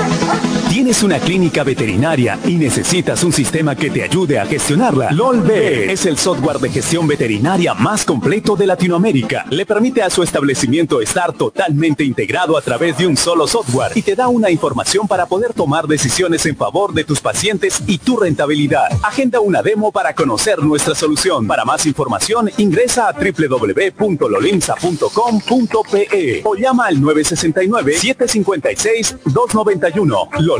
Earth, Earth. ¿Tienes una clínica veterinaria y necesitas un sistema que te ayude a gestionarla? LOLVET es el software de gestión veterinaria más completo de Latinoamérica. Le permite a su establecimiento estar totalmente integrado a través de un solo software y te da una información para poder tomar decisiones en favor de tus pacientes y tu rentabilidad. Agenda una demo para conocer nuestra solución. Para más información ingresa a www.lolimsa.com.pe o llama al 969-756-291.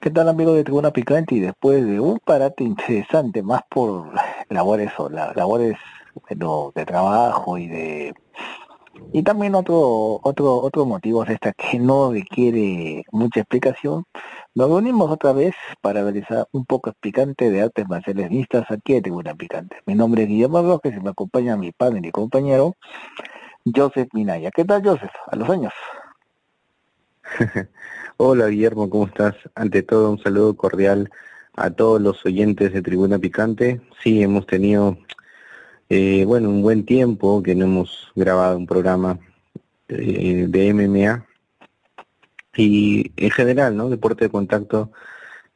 ¿Qué tal amigos de Tribuna Picante? Y después de un parate interesante, más por labores o labores de trabajo y de y también otro otro otro motivo de esta que no requiere mucha explicación nos reunimos otra vez para realizar un poco picante de artes marciales vistas aquí en Tribuna Picante mi nombre es Guillermo Rojas y me acompaña mi padre y compañero Joseph Minaya ¿qué tal Joseph? a los años Hola Guillermo, ¿cómo estás? Ante todo un saludo cordial a todos los oyentes de Tribuna Picante. Sí, hemos tenido, eh, bueno, un buen tiempo que no hemos grabado un programa eh, de MMA y en general, ¿no? Deporte de contacto,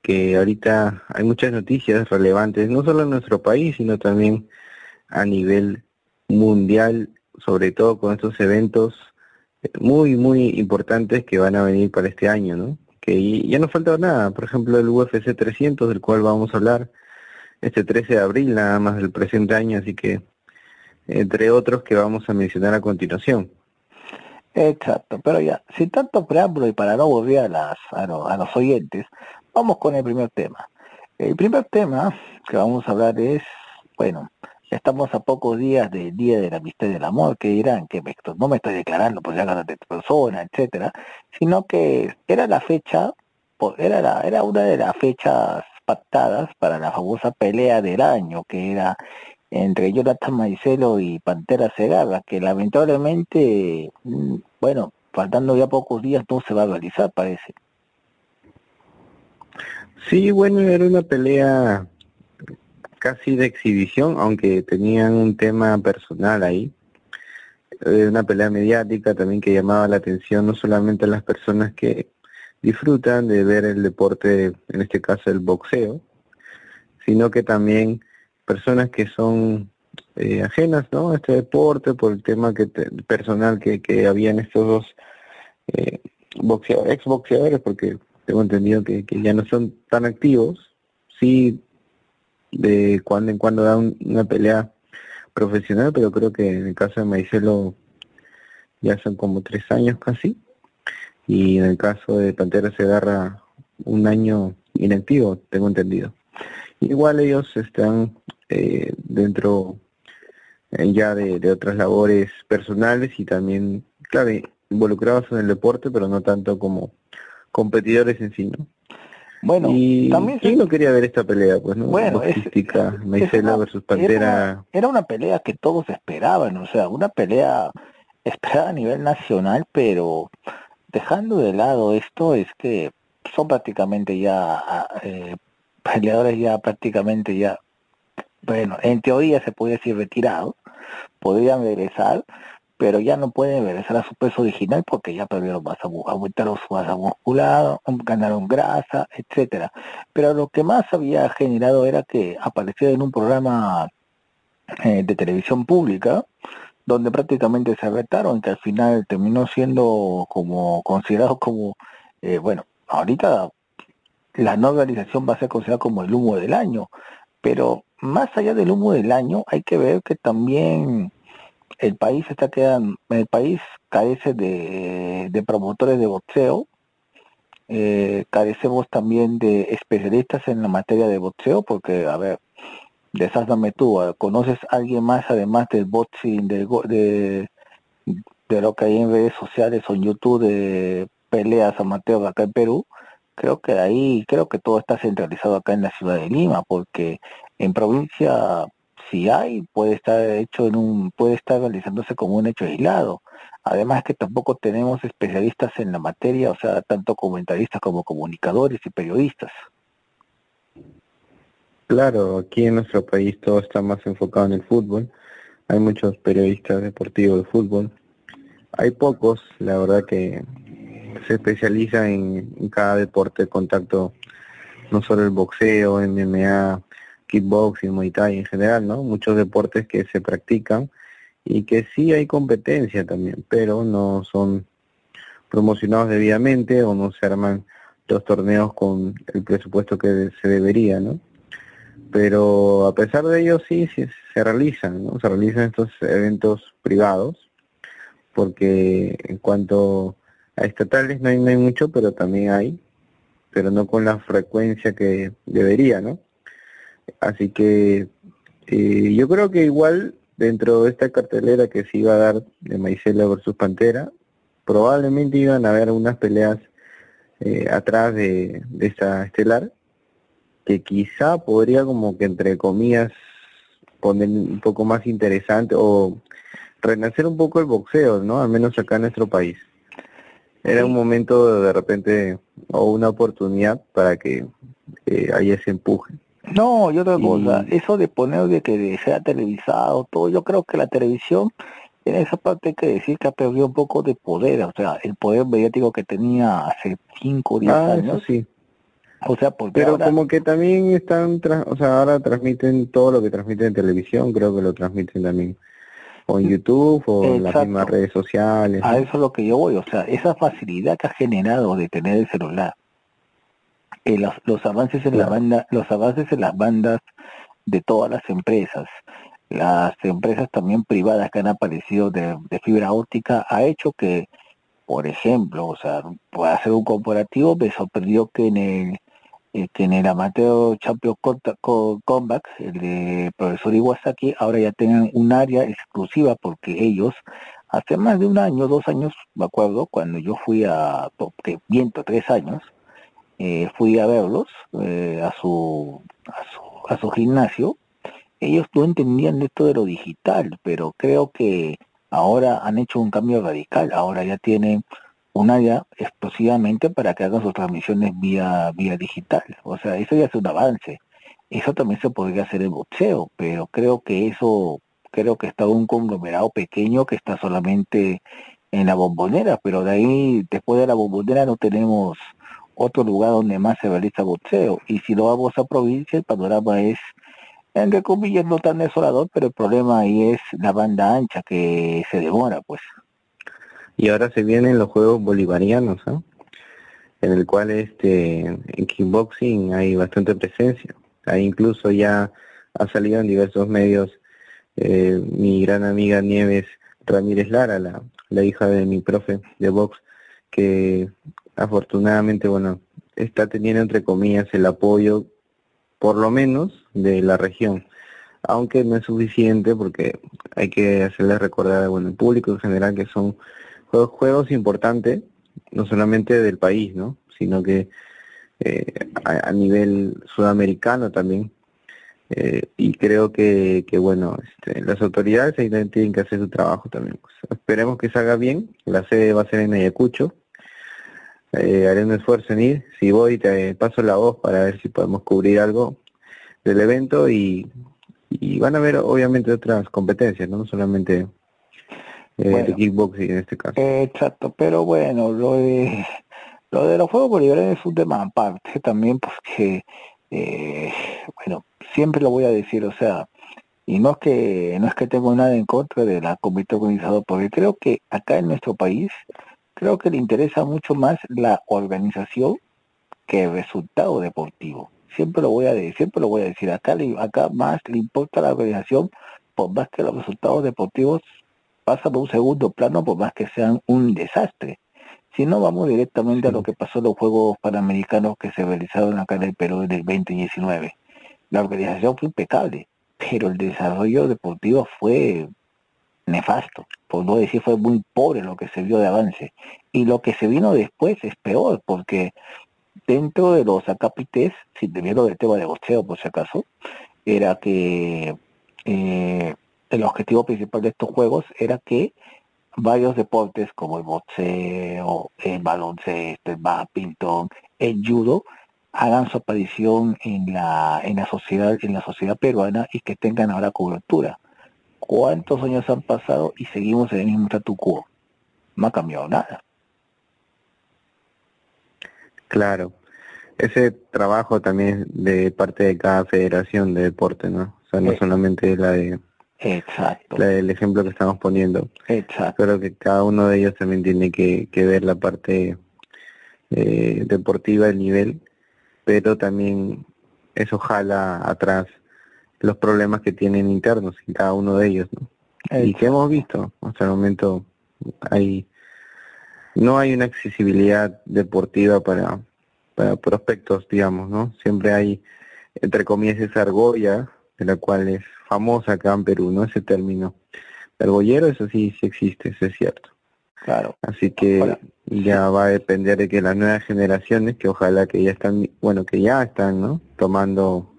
que ahorita hay muchas noticias relevantes, no solo en nuestro país, sino también a nivel mundial, sobre todo con estos eventos muy, muy importantes que van a venir para este año, ¿no? Que ya no falta nada, por ejemplo el UFC 300, del cual vamos a hablar este 13 de abril, nada más del presente año, así que entre otros que vamos a mencionar a continuación. Exacto, pero ya, sin tanto preámbulo y para no volver a, las, a, a los oyentes, vamos con el primer tema. El primer tema que vamos a hablar es, bueno, Estamos a pocos días del Día de la Amistad y del Amor, que dirán que no me estoy declarando por la de persona, etcétera, sino que era la fecha, era, la, era una de las fechas pactadas para la famosa pelea del año, que era entre Jonathan Maicelo y Pantera Segarra, que lamentablemente, mm, bueno, faltando ya pocos días no se va a realizar, parece. Sí, bueno, era una pelea casi de exhibición, aunque tenían un tema personal ahí. Eh, una pelea mediática también que llamaba la atención no solamente a las personas que disfrutan de ver el deporte, en este caso el boxeo, sino que también personas que son eh, ajenas ¿no? a este deporte por el tema que personal que, que había en estos dos eh, boxeadores, ex boxeadores, porque tengo entendido que, que ya no son tan activos, sí de cuando en cuando da una pelea profesional, pero creo que en el caso de Maicelo ya son como tres años casi, y en el caso de Pantera se agarra un año inactivo, tengo entendido. Igual ellos están eh, dentro eh, ya de, de, otras labores personales y también, claro, involucrados en el deporte, pero no tanto como competidores en sí, ¿no? Bueno, y también ¿quién no quería ver esta pelea? Pues, ¿no? Bueno, es, versus Pantera. Era una, pelea que todos esperaban, o sea, una pelea esperada a nivel nacional, pero dejando de lado esto, es que son prácticamente ya eh, peleadores ya prácticamente ya, bueno, en teoría se puede decir retirados, podrían regresar, pero ya no pueden regresar a su peso original porque ya perdieron masa, aumentaron su masa muscular, ganaron grasa, etcétera. Pero lo que más había generado era que apareciera en un programa eh, de televisión pública donde prácticamente se retaron, que al final terminó siendo como considerado como, eh, bueno, ahorita la no organización va a ser considerada como el humo del año, pero más allá del humo del año hay que ver que también el país está quedando, el país carece de, promotores de boxeo, eh, carecemos también de especialistas en la materia de boxeo, porque, a ver, desásame tú, ¿conoces a alguien más además del boxing, de, de, de lo que hay en redes sociales o en YouTube de peleas amateur acá en Perú, creo que ahí, creo que todo está centralizado acá en la ciudad de Lima, porque en provincia si hay, puede estar hecho en un, puede estar realizándose como un hecho aislado. Además que tampoco tenemos especialistas en la materia, o sea, tanto comentaristas como comunicadores y periodistas. Claro, aquí en nuestro país todo está más enfocado en el fútbol. Hay muchos periodistas deportivos de fútbol. Hay pocos, la verdad que se especializa en, cada deporte de contacto, no solo el boxeo, MMA, kickboxing, muay thai en general, ¿no? Muchos deportes que se practican y que sí hay competencia también, pero no son promocionados debidamente o no se arman los torneos con el presupuesto que se debería, ¿no? pero a pesar de ello sí, sí se realizan, ¿no? Se realizan estos eventos privados, porque en cuanto a estatales no hay, no hay mucho, pero también hay, pero no con la frecuencia que debería, ¿no? Así que eh, yo creo que igual dentro de esta cartelera que se iba a dar de Maicela versus Pantera, probablemente iban a haber unas peleas eh, atrás de, de esta estelar, que quizá podría como que entre comillas poner un poco más interesante o renacer un poco el boxeo, ¿no? Al menos acá en nuestro país. Era un momento de repente o una oportunidad para que eh, haya ese empuje. No, yo otra cosa, eso de poner de que sea televisado, todo, yo creo que la televisión en esa parte hay que decir que ha perdido un poco de poder, o sea, el poder mediático que tenía hace 5 o 10 ah, años. sí pero como que también están, o sea, ahora transmiten todo lo que transmiten en televisión, creo que lo transmiten también o en YouTube o en las mismas redes sociales. A eso es lo que yo voy, o sea, esa facilidad que ha generado de tener el celular, eh, los, avances en la banda, los avances en las bandas de todas las empresas, las empresas también privadas que han aparecido de, de fibra óptica, ha hecho que, por ejemplo, o sea, para hacer un comparativo, me sorprendió que en el eh, que en el Amateur Champions Combat, el de profesor Iwasaki, ahora ya tengan un área exclusiva porque ellos, hace más de un año, dos años, me acuerdo, cuando yo fui a, que viento, tres años, eh, fui a verlos eh, a, su, a, su, a su gimnasio, ellos no entendían esto de lo digital, pero creo que ahora han hecho un cambio radical, ahora ya tienen un área exclusivamente para que hagan sus transmisiones vía vía digital. O sea, eso ya es un avance. Eso también se podría hacer en boxeo, pero creo que eso, creo que está un conglomerado pequeño que está solamente en la bombonera, pero de ahí, después de la bombonera no tenemos otro lugar donde más se realiza boxeo. Y si lo vamos a provincia, el panorama es, entre comillas, no tan desolador, pero el problema ahí es la banda ancha que se demora, pues y ahora se vienen los Juegos Bolivarianos, en el cual este en kickboxing hay bastante presencia. Ahí incluso ya ha salido en diversos medios eh, mi gran amiga Nieves Ramírez Lara, la, la hija de mi profe de box, que afortunadamente, bueno, está teniendo entre comillas el apoyo, por lo menos, de la región. Aunque no es suficiente porque hay que hacerle recordar, bueno, el público en general que son juegos, importantes, no solamente del país, ¿no? Sino que eh, a, nivel sudamericano también. Eh, y creo que, que bueno, este, las autoridades ahí tienen que hacer su trabajo también. Pues. esperemos que salga bien. La sede va a ser en Ayacucho. Eh, haré un esfuerzo en ir. Si voy, te paso la voz para ver si podemos cubrir algo del evento y, y van a haber obviamente otras competencias, no solamente eh, de kickboxing en este caso. exacto, pero bueno, lo de lo de los Juegos Bolivarianos es un tema aparte también porque, eh, bueno, siempre lo voy a decir, o sea, y no es que no es que tengo nada en contra de la comité organizador, porque creo que acá en nuestro país, creo que le interesa mucho más la organización que el resultado deportivo. Siempre lo voy a decir, siempre lo voy a decir, acá, acá más le importa la organización por más que los resultados deportivos pasan a un segundo plano por más que sean un desastre. Si no, vamos directamente a lo que pasó en los Juegos Panamericanos que se realizaron acá en el Perú en el 2019. La organización fue impecable, pero el desarrollo deportivo fue nefasto, por no decir fue muy pobre lo que se vio de avance. Y lo que se vino después es peor, porque dentro de los acapites, si te vieron del tema de boxeo por si acaso, era que eh, el objetivo principal de estos juegos era que varios deportes como el boxeo, el baloncesto, el badminton, el judo, hagan su aparición en la, en la sociedad, en la sociedad peruana y que tengan ahora cobertura. ¿Cuántos años han pasado y seguimos en el mismo statu quo? No ha cambiado nada. Claro. Ese trabajo también de parte de cada federación de deporte, ¿no? O sea, no solamente la de Exacto. La del ejemplo que estamos poniendo. Exacto. Creo que cada uno de ellos también tiene que, que ver la parte eh, deportiva, el nivel, pero también eso jala atrás los problemas que tienen internos en cada uno de ellos, ¿no? Y que hemos visto, hasta el momento hay no hay una accesibilidad deportiva para, para prospectos, digamos, ¿no? Siempre hay, entre comillas, esa argolla, de la cual es famosa acá en Perú, ¿no? Ese término. Argollero, eso sí, sí existe, eso es cierto. Claro. Así que ya va a depender de que las nuevas generaciones, que ojalá que ya están, bueno, que ya están, ¿no? Tomando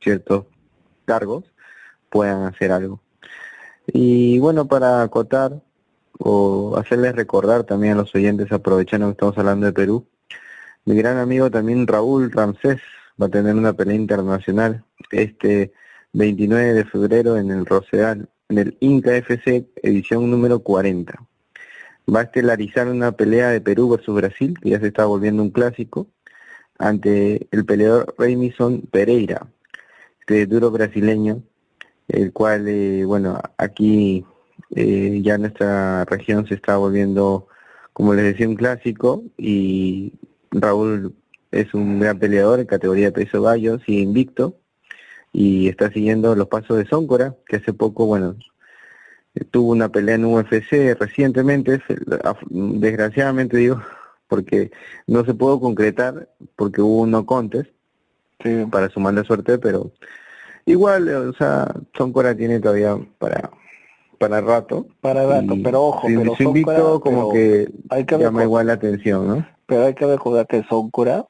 ciertos cargos, puedan hacer algo. Y bueno, para acotar o hacerles recordar también a los oyentes, aprovechando que estamos hablando de Perú, mi gran amigo también Raúl Ramsés va a tener una pelea internacional este 29 de febrero en el Rosedal, en el Inca FC edición número 40. Va a estelarizar una pelea de Perú versus Brasil, que ya se está volviendo un clásico, ante el peleador Remison Pereira, este duro brasileño, el cual, eh, bueno, aquí eh, ya nuestra región se está volviendo, como les decía, un clásico y Raúl es un gran peleador en categoría de peso gallo, sigue invicto y está siguiendo los pasos de Zóncora, que hace poco, bueno, tuvo una pelea en UFC recientemente, desgraciadamente digo, porque no se pudo concretar porque hubo un no contest para su mala suerte, pero igual, o sea, Zóncora tiene todavía para para rato. Para rato, pero ojo, pero invicto como que, hay que llama igual la atención, ¿no? Pero hay que recordar que Zóncora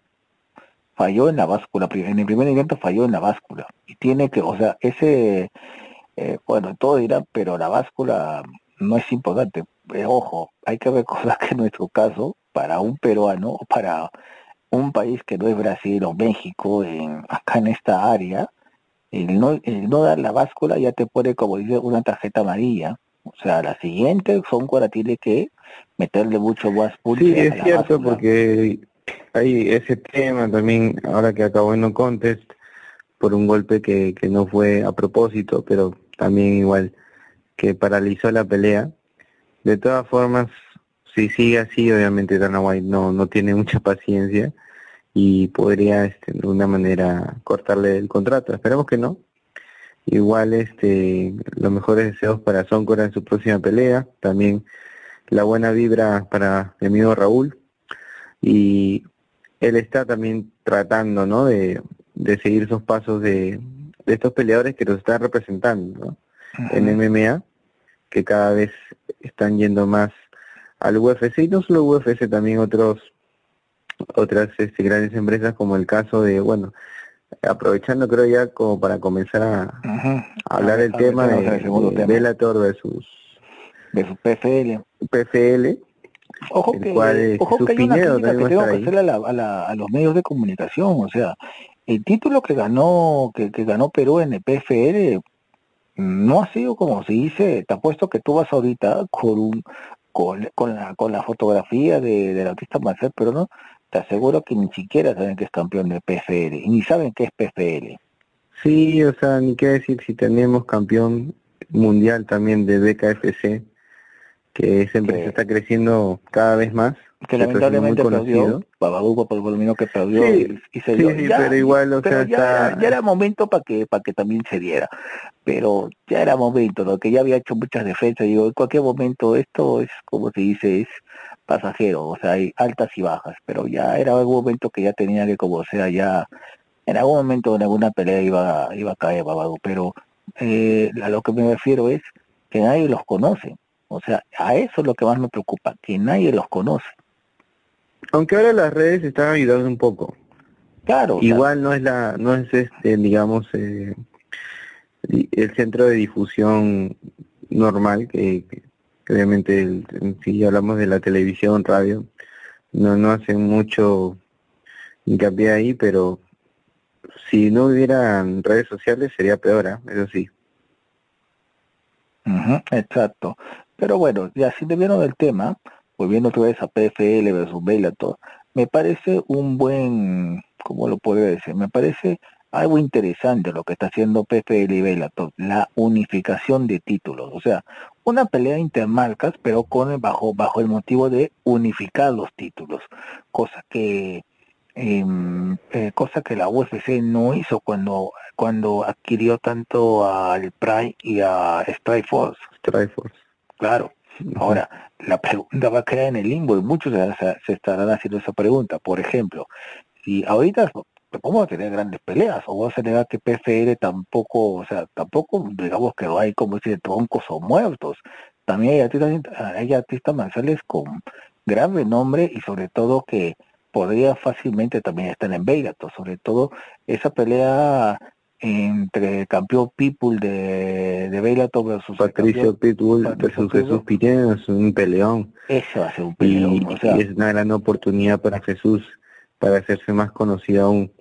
falló en la báscula, en el primer evento falló en la báscula. Y tiene que, o sea, ese, eh, bueno, todo dirán, pero la báscula no es importante. Eh, ojo, hay que recordar que en nuestro caso, para un peruano, para un país que no es Brasil o México, en, acá en esta área, el no, el no dar la báscula ya te pone, como dice, una tarjeta amarilla. O sea, la siguiente son cuando tiene que meterle mucho más puntos. Sí, es cierto, porque hay ese tema también, ahora que acabó en no contest, por un golpe que, que no fue a propósito, pero también igual que paralizó la pelea. De todas formas, si sigue así, obviamente Dana White no, no tiene mucha paciencia y podría este, de alguna manera cortarle el contrato. Esperemos que no. Igual este los mejores deseos para Soncora en su próxima pelea, también la buena vibra para mi amigo Raúl y él está también tratando, ¿no? De, de seguir esos pasos de, de estos peleadores que los están representando en MMA, que cada vez están yendo más al UFC y no solo UFC, también otros otras este, grandes empresas como el caso de, bueno, aprovechando creo ya como para comenzar a, hablar del tema de, de Bellator versus de su PFL. PFL. Ojo que, ojo que hay una crítica que tengo que a, la, a, los medios de comunicación, o sea, el título que ganó que, que ganó Perú en el PFL no ha sido como se dice, te apuesto que tú vas ahorita con un con, con la con la fotografía de, del artista Marcel, pero no, te aseguro que ni siquiera saben que es campeón de PFL, y ni saben qué es PFL. Sí, o sea, ni qué decir si tenemos campeón mundial también de BKFC, que esa empresa está creciendo cada vez más. Que lamentablemente perdió, Babaduco por el que perdió y, se dio. Sí, pero igual, o sea, ya, ya, era momento para que para que también se diera. Pero ya era momento, ¿no? que ya había hecho muchas defensas. Digo, en cualquier momento esto es, como se dice, es pasajero, o sea, hay altas y bajas, pero ya era algún momento que ya tenía que, como sea, ya en algún momento en alguna pelea iba, iba a caer Babado, pero eh, a lo que me refiero es que nadie los conoce. O sea, a eso es lo que más me preocupa, que nadie los conoce. Aunque ahora las redes están ayudando un poco. Claro. Igual no es la, no es este, digamos, eh, el centro de difusión normal, que, obviamente si hablamos de la televisión, radio, no, no hacen mucho hincapié ahí, pero si no hubieran redes sociales sería peor, ¿eh? eso sí. exacto. Pero bueno, ya si te vieron el tema, volviendo otra vez a PFL versus Bellator, me parece un buen, ¿cómo lo podría decir? Me parece algo interesante lo que está haciendo PFL y Bellator, la unificación de títulos, o sea, una pelea intermarcas, pero con bajo bajo el motivo de unificar los títulos, cosa que em, eh, cosa que la UFC no hizo cuando cuando adquirió tanto al Pride y a Strikeforce. Strikeforce. Claro. Ahora, la pregunta va a quedar en el limbo y muchos se, estarán haciendo esa pregunta. Por ejemplo, si ahorita vamos a tener grandes peleas o vamos a negar que PFR tampoco, o sea, tampoco digamos que no hay como decir troncos o muertos. También hay artistas, hay artistas marciales con gran renombre y sobre todo que podría fácilmente también estar en Bellator, sobre todo esa pelea entre campeón Pitbull de, de Bellator versus Patricio Pitbull versus Jesús Pinedo es un peleón. Eso hace un peleón. Y, es una gran oportunidad para Jesús para hacerse más conocido aún.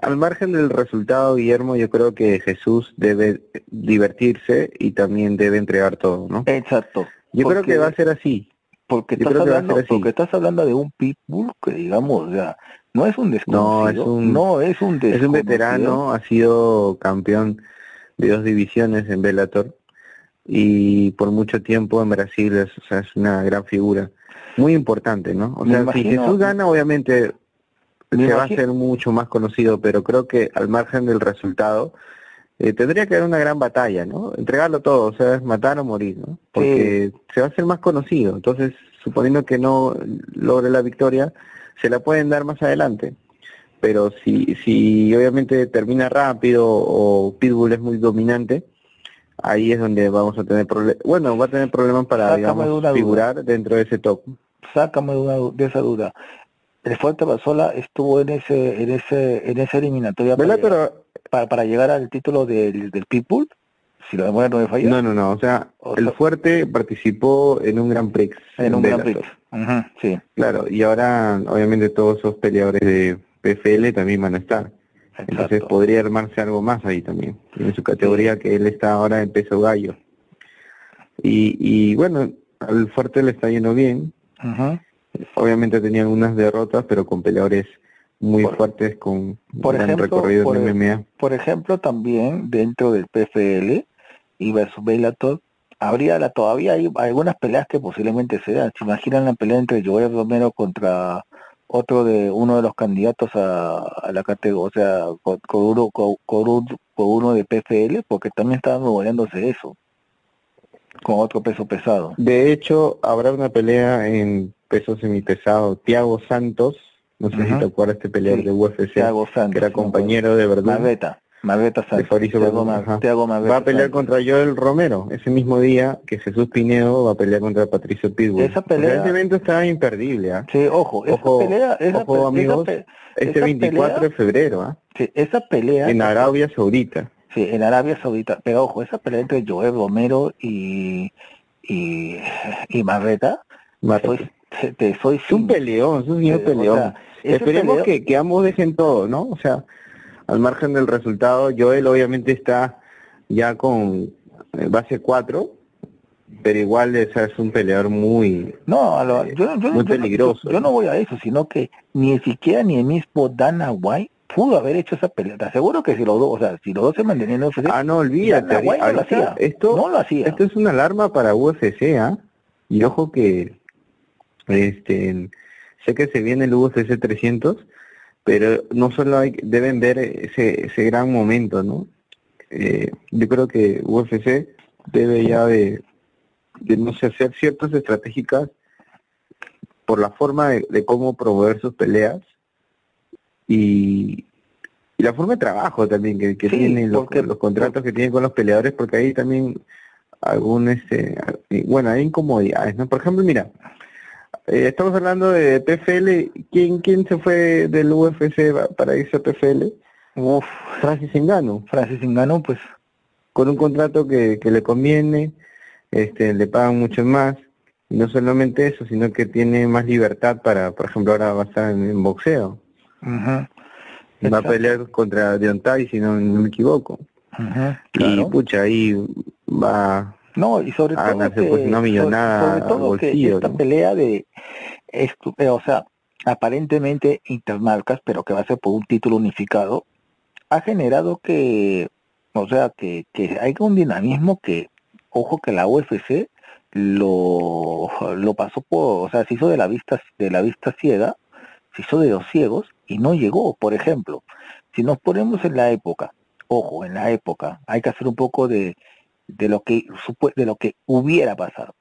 Al margen del resultado, Guillermo, yo creo que Jesús debe divertirse y también debe entregar todo, ¿no? Exacto. Yo creo que va a ser así. Porque estás, hablando, porque estás hablando de un pitbull que, digamos, ya no es un desconocido, no es un, no es un, es un veterano, ha sido campeón de dos divisiones en Bellator y por mucho tiempo en Brasil es, o sea, es una gran figura, muy importante, ¿no? O sea, si Jesús gana, obviamente se va a hacer mucho más conocido, pero creo que al margen del resultado, eh, tendría que haber una gran batalla, ¿no? Entregarlo todo, o sea, es matar o morir, ¿no? Porque se va a hacer más conocido. Entonces, suponiendo que no logre la victoria, se la pueden dar más adelante. Pero si, si obviamente termina rápido o Pitbull es muy dominante, ahí es donde vamos a tener problemas. Bueno, va a tener problemas para, digamos, figurar dentro de ese top. Sácame de, una, de esa duda. El Fuerte Basola estuvo en ese en ese en esa eliminatoria para, llegar, para, llegar al título del, del Pitbull si la memoria no me falla. No, no, no, o sea, el Fuerte participó en un Gran Prix. En un Gran Prix, sí. Claro, y ahora obviamente todos esos peleadores de PFL también van a estar. Entonces podría armarse algo más ahí también, en su categoría que él está ahora en peso gallo. Y, y bueno, al Fuerte le está yendo bien. Obviamente tenía algunas derrotas, pero con peleadores muy fuertes con por ejemplo, recorrido por, en MMA. Por ejemplo, también dentro del PFL y versus Bellator, habría la, todavía hay algunas peleas que posiblemente se dan. ¿Se imaginan la pelea entre Joel Romero contra otro de uno de los candidatos a, la categoría, o sea, con, uno, con, uno de PFL? Porque también estaban moviéndose eso, con otro peso pesado. De hecho, habrá una pelea en peso semipesado. Tiago Santos, no sé si te acuerdas este peleador de UFC, Santos, que era compañero de verdad. Margueta Va a pelear contra Joel Romero ese mismo día que Jesús Pinedo va a pelear contra Patricio Pitbull. Esa pelea... ese evento estaba imperdible. ¿ah? Sí, ojo, esa ojo, pelea... Esa ojo amigos, este 24 de febrero. ¿ah? Sí, esa pelea... En Arabia Saudita. Sí, en Arabia Saudita. Pero ojo, esa pelea entre Joel Romero y... y, y Marreta... te, soy es un peleón, es un niño peleón. Esperemos que, que ambos dejen todo, ¿no? O sea al margen del resultado, Joel obviamente está ya con eh, base 4, pero igual es, es un peleador muy, no, yo, muy peligroso. Yo, no voy a eso, sino que ni siquiera ni el mismo Dana White pudo haber hecho esa pelea. Te aseguro que si los dos, o sea, si los dos se mantenían en UFC, ah, no olvídate, no lo hacía. Esto, no lo hacía. Esto es una alarma para UFC, ¿ah? Y ojo que, este, sé que se viene el UFC 300 pero no solo hay, deben ver ese, ese gran momento, ¿no? Eh, yo creo que UFC debe ya de, de, no sé, hacer ciertas estratégicas por la forma de, cómo promover sus peleas y, la forma de trabajo también que, que tienen los, los contratos que tienen con los peleadores, porque ahí también algún este bueno hay incomodidades no por ejemplo mira eh, estamos hablando de PFL quién quién se fue del UFC para irse a PFL Uf, Francis Ngannou Francis pues. Con un contrato que, que le conviene este le pagan mucho más. Y no solamente eso sino que tiene más libertad para por ejemplo ahora va a estar en, boxeo. Ujú. va a pelear contra Deontay si no, no me equivoco. Y claro. pucha ahí va No, y sobre a todo que, pues, una millonada sobre, sobre todo al que bolsillo, esta ¿no? pelea de estu- eh, o sea, aparentemente intermarcas, pero que va a ser por un título unificado, ha generado que, o sea, que, que hay un dinamismo que, ojo que la UFC lo, lo pasó por, o sea, se hizo de la vista, de la vista ciega, se hizo de los ciegos y no llegó, por ejemplo. Si nos ponemos en la época, ojo, en la época, hay que hacer un poco de, de lo que de lo que hubiera pasado.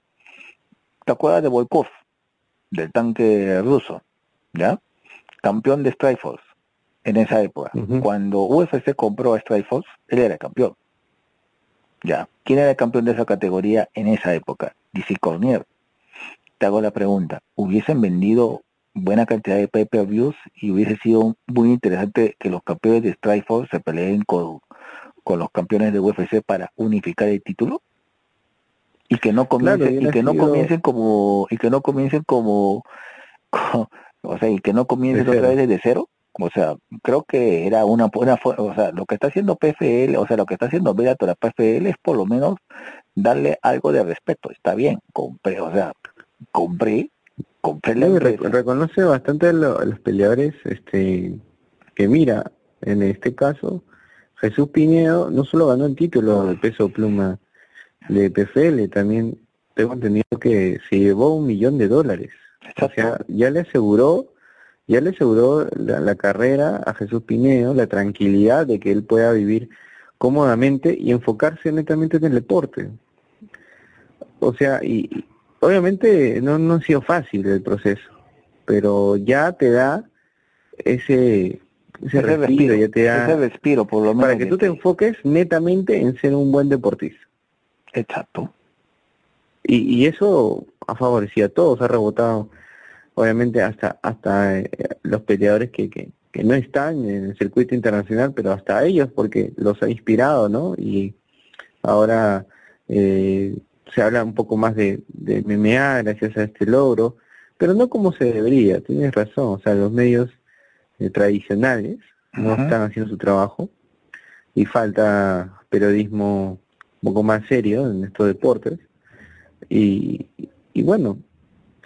¿Te acuerdas de Volkov, del tanque ruso? ¿Ya? Campeón de Strikeforce en esa época. Ujú. Cuando UFC compró a Strikeforce, él era el campeón. ¿Ya? ¿Quién era el campeón de esa categoría en esa época? DC Cornier. Te hago la pregunta, ¿hubiesen vendido buena cantidad de pay-per-views y hubiese sido muy interesante que los campeones de Strikeforce se peleen con, con los campeones de UFC para unificar el título? y que no comiencen Claro, y que no comiencen como y que no comiencen como, co- o sea y que no comiencen De otra vez desde cero. O sea creo que era una buena o sea lo que está haciendo PFL o sea lo que está haciendo Bellator a PFL es por lo menos darle algo de respeto. Está bien compré o sea compré compré la No, reconoce bastante a, lo- a los peleadores este que mira en este caso Jesús Pinedo no solo ganó el título de peso pluma de PFL también tengo entendido que se llevó un millón de dólares. O sea ya le aseguró ya le aseguró la, la carrera a Jesús Pinedo la tranquilidad de que él pueda vivir cómodamente y enfocarse netamente en el deporte. O sea y obviamente no, no ha sido fácil el proceso pero ya te da ese ese, respiro, respiro ya te da ese respiro por lo menos para que tú te enfoques netamente en ser un buen deportista. Exacto. Y, y eso ha favorecido a todos, ha rebotado obviamente hasta hasta eh, los peleadores que, que, que no están en el circuito internacional, pero hasta ellos porque los ha inspirado, ¿no? Y ahora eh, se habla un poco más de, de MMA gracias a este logro, pero no como se debería, tienes razón, o sea, los medios eh, tradicionales no están haciendo su trabajo y falta periodismo un poco más serio en estos deportes. Y, y bueno,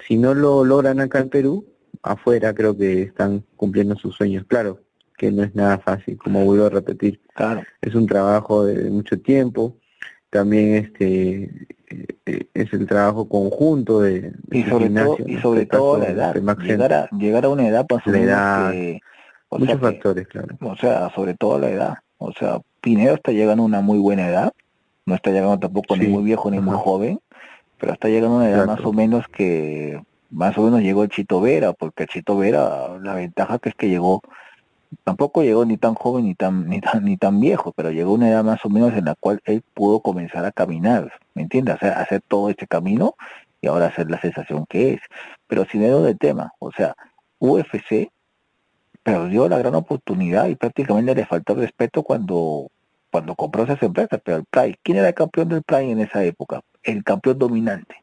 si no lo logran acá en Perú, afuera creo que están cumpliendo sus sueños. Claro que no es nada fácil, como vuelvo a repetir, claro. es un trabajo de mucho tiempo, también este es el trabajo conjunto de, de y sobre todo y sobre este todo la edad llegar a llegar a una edad o La edad, que o muchos sea que- factores, claro. o sea, sobre todo la edad. O sea, Pinedo está llegando a una muy buena edad, no está llegando tampoco ni muy viejo ni muy joven, pero está llegando a una edad Exacto. más o menos que más o menos llegó el Chito Vera, porque el Chito Vera, la ventaja que es que llegó, tampoco llegó ni tan joven ni tan, ni tan, ni tan viejo, pero llegó una edad más o menos en la cual él pudo comenzar a caminar, ¿me entiendes? Sea, hacer todo este camino y ahora hacer la sensación que es. Pero sin dedo de tema, o sea, UFC perdió la gran oportunidad y prácticamente le faltó respeto cuando cuando compró esas empresas, pero el Pride, ¿quién era el campeón del Pride en esa época? El campeón dominante.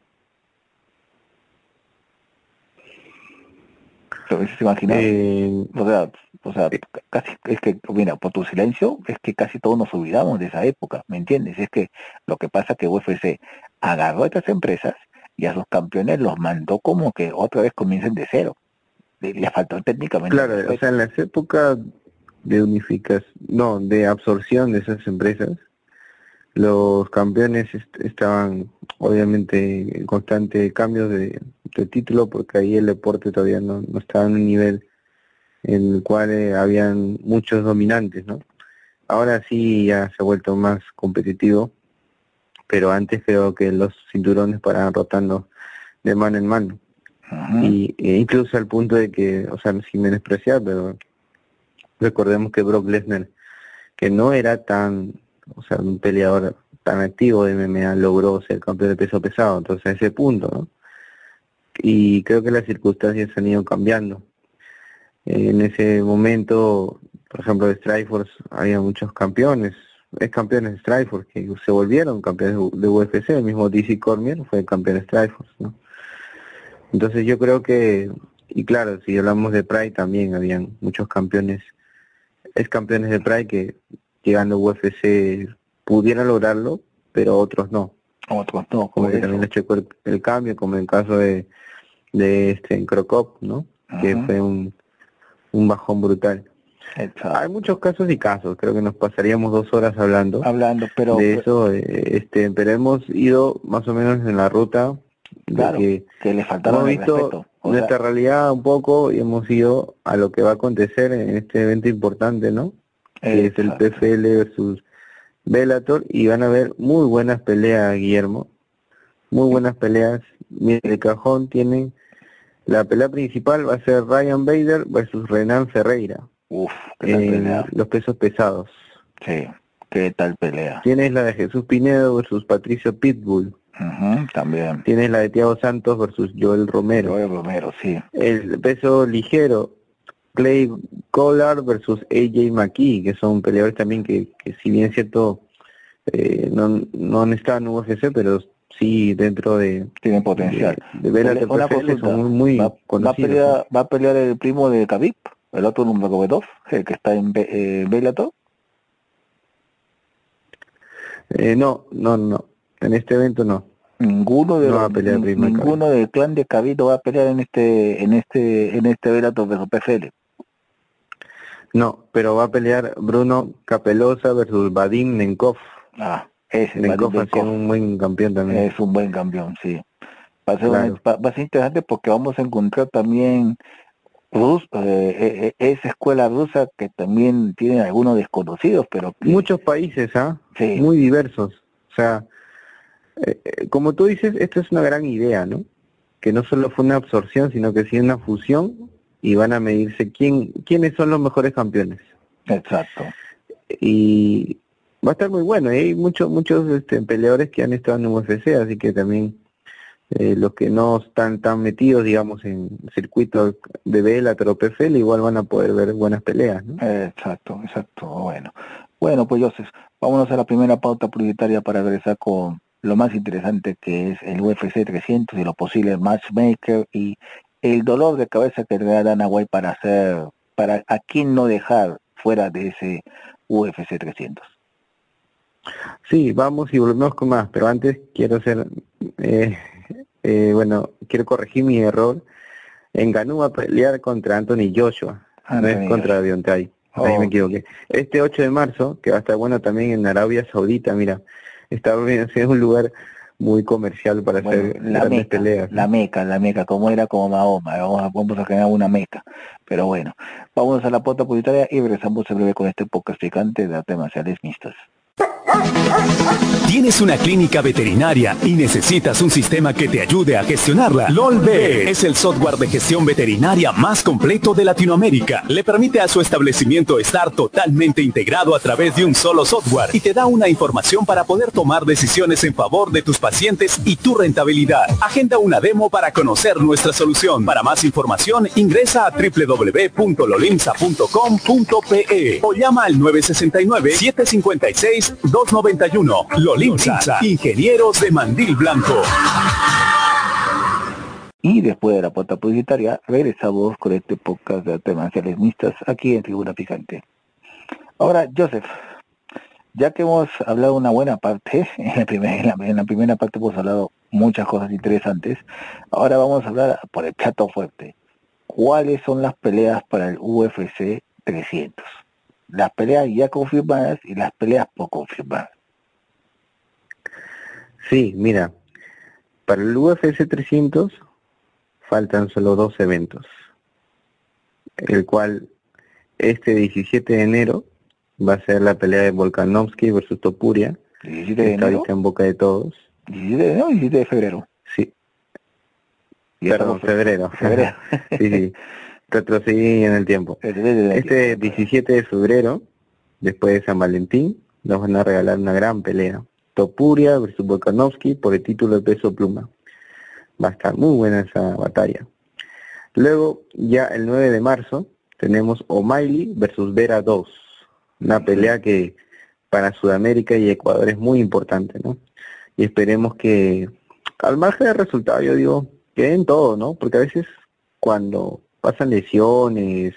¿Lo hubieses imaginado? Eh, o sea, o sea, casi es que, mira, por tu silencio, es que casi todos nos olvidamos de esa época, ¿me entiendes? Es que lo que pasa es que UFC agarró a estas empresas y a sus campeones los mandó como que otra vez comiencen de cero. Le, le faltó técnicamente. Claro, o sea, en las épocas de unificación, no, de absorción de esas empresas, los campeones est- estaban obviamente en constante cambio de, de título porque ahí el deporte todavía no, no estaba en un nivel en el cual eh, habían muchos dominantes, ¿no? Ahora sí ya se ha vuelto más competitivo, pero antes creo que los cinturones paraban rotando de mano en mano y e incluso al punto de que, o sea, sin menospreciar, pero recordemos que Brock Lesnar, que no era tan, o sea, un peleador tan activo de MMA logró ser campeón de peso pesado, entonces a ese punto, ¿no? Y creo que las circunstancias han ido cambiando. En ese momento, por ejemplo, de Strikeforce había muchos campeones, es campeones de Strikeforce que se volvieron campeones de UFC, el mismo DC Cormier fue campeón de Strikeforce, ¿no? Entonces yo creo que, y claro, si hablamos de Pride también habían muchos campeones, es campeones de Pride que llegando a UFC pudieran lograrlo, pero otros no. Otros no, como que también le checó el, cambio, como en el caso de, de este en Crocop, ¿no? Que fue un, un bajón brutal. Hay muchos casos y casos, creo que nos pasaríamos dos horas hablando, hablando pero, de eso, eh, este, pero hemos ido más o menos en la ruta claro, que, le faltaron hemos visto nuestra realidad un poco y hemos ido a lo que va a acontecer en este evento importante, ¿no? Que es el PFL versus Bellator y van a ver muy buenas peleas, Guillermo. Muy buenas peleas. Mira, el cajón tiene la pelea principal va a ser Ryan Bader versus Renan Ferreira. Uf, qué los pesos pesados. Sí, qué tal pelea. Tienes la de Jesús Pinedo versus Patricio Pitbull. también. Tienes la de Tiago Santos versus Joel Romero. Joel Romero, sí. El peso ligero, Clay Collard versus AJ McKee, que son peleadores también que, que si bien es cierto, eh, no, no han estado en UFC, pero sí dentro de... Tienen potencial. De, de Una son muy, ¿Va, va, a pelear, ¿Va a pelear el primo de Khabib? el otro número 2, el que está en eh, Bellator? Eh, no, no, no. En este evento no. Ninguno de los, ninguno del clan de Cabito va a pelear en este en este en este Bellator versus PFL. No, pero va a pelear Bruno Capelosa versus Vadim Nenkov. Ah, sido un buen campeón también. Es un buen campeón, sí. Va a, ser va a ser interesante porque vamos a encontrar también Rus, eh, eh, eh, esa escuela rusa que también tiene algunos desconocidos, pero... Muchos países, ¿ah? Sí. Muy diversos. O sea, como tú dices, esto es una gran idea, ¿no? Que no solo fue una absorción, sino que sí una fusión y van a medirse quién, quiénes son los mejores campeones. Exacto. Y va a estar muy bueno. Hay muchos muchos este, peleadores que han estado en UFC, así que también eh, los que no están tan metidos, digamos, en circuitos de vela, pero PFL, igual van a poder ver buenas peleas, ¿no? Exacto, exacto, bueno. Bueno, pues Joseph, vámonos a la primera pauta prioritaria para regresar con lo más interesante que es el UFC 300 y lo posible matchmaker y el dolor de cabeza que le da Dana White para hacer, para a quién no dejar fuera de ese UFC 300. Sí, vamos y volvemos con más, pero antes quiero hacer eh, eh, bueno, quiero corregir mi error. En Ganú a pelear contra Anthony Joshua, no es contra Deontay. Ahí me equivoqué. Este 8 de marzo, que va a estar bueno también en Arabia Saudita, mira, está es un lugar muy comercial para hacer la meca, peleas. La meca, la meca, como era como Mahoma, vamos a, vamos a generar una meca. Pero bueno, vamos a la pauta publicitaria y regresamos en breve con este podcast picante de artes marciales mixtas. ¿Tienes una clínica veterinaria y necesitas un sistema que te ayude a gestionarla? LOLVET es el software de gestión veterinaria más completo de Latinoamérica. Le permite a su establecimiento estar totalmente integrado a través de un solo software y te da una información para poder tomar decisiones en favor de tus pacientes y tu rentabilidad. Agenda una demo para conocer nuestra solución. Para más información ingresa a www.lolinsa.com.pe o llama al 969 756 291. Lolinza, ingenieros de mandil blanco. Y después de la puerta publicitaria, regresamos con este podcast de temas mixtas aquí en Tribuna Picante. Ahora, Joseph, ya que hemos hablado una buena parte, en la, primera, en la, primera parte hemos hablado muchas cosas interesantes, ahora vamos a hablar por el chato fuerte. ¿Cuáles son las peleas para el UFC 300? Las peleas ya confirmadas y las peleas por confirmar. Sí, mira, para el UFC 300 faltan solo dos eventos, el cual este 17 de enero va a ser la pelea de Volkanovski versus Topuria, 17 de enero? está en boca de todos. 17 de enero 17 de febrero. Sí. Perdón, febrero. febrero. sí, sí. retrocedí en el tiempo. Este 17 de febrero, después de San Valentín, nos van a regalar una gran pelea. Topuria versus Volkanovski por el título de peso pluma. Va a estar muy buena esa batalla. Luego, ya el 9 de marzo, tenemos O'Malley versus Vera 2. Una pelea que para Sudamérica y Ecuador es muy importante, ¿no? Y esperemos que, al margen del resultado, yo digo, que en todo, ¿no? Porque a veces cuando pasan lesiones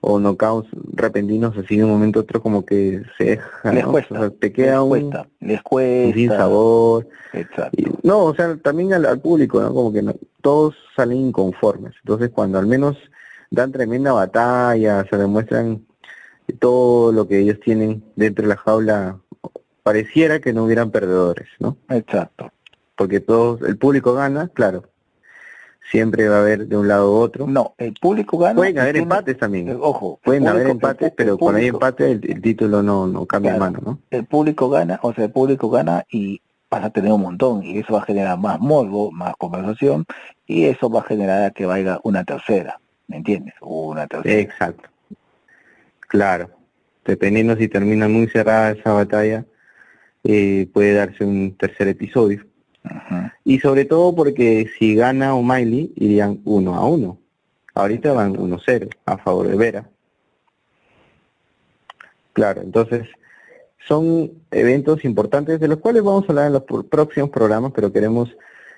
o knockouts repentinos así de un momento a otro como que se deja, les cuesta, te queda les cuesta, les cuesta, sin sabor. Exacto. no, o sea, también al, público, ¿no? Como que no, todos salen inconformes. Entonces, cuando al menos dan tremenda batalla, se demuestran todo lo que ellos tienen dentro de la jaula, pareciera que no hubieran perdedores, ¿no? Exacto. Porque todos, el público gana, claro, siempre va a haber de un lado u otro. No, el público gana. Pueden haber empates también. Eh, ojo. Pueden haber empates, pero cuando hay empate el, título no, no cambia de mano, ¿no? El público gana, o sea, el público gana y vas a tener un montón y eso va a generar más morbo, más conversación y eso va a generar que vaya una tercera, ¿me entiendes? Una tercera. Exacto. Claro. Dependiendo si termina muy cerrada esa batalla, eh, puede darse un tercer episodio. Y sobre todo porque si gana O'Malley irían uno a uno. Ahorita van 1-0 a favor de Vera. Claro, entonces son eventos importantes de los cuales vamos a hablar en los próximos programas, pero queremos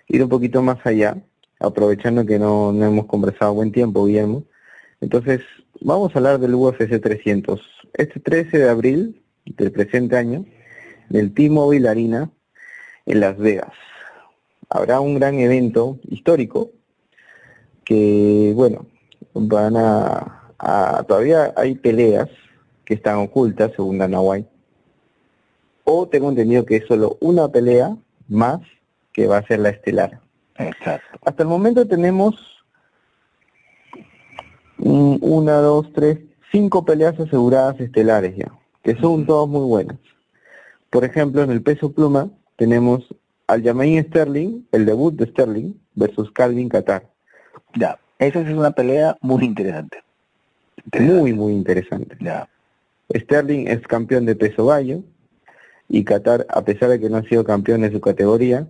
ir un poquito más allá, aprovechando que no, no hemos conversado buen tiempo, Guillermo. Entonces, vamos a hablar del UFC 300. Este 13 de abril del presente año, del T-Mobile Arena en Las Vegas habrá un gran evento histórico que, bueno, van a, todavía hay peleas que están ocultas según Dana White. O tengo entendido que es solo una pelea más que va a ser la estelar. Exacto. Hasta el momento tenemos una, dos, tres, cinco peleas aseguradas estelares ya, que son todas muy buenas. Por ejemplo, en el peso pluma tenemos Aljamain Sterling, el debut de Sterling versus Calvin Qatar. Ya, esa es una pelea muy interesante. Muy, muy interesante. Ya. Sterling es campeón de peso gallo y Qatar, a pesar de que no ha sido campeón en su categoría,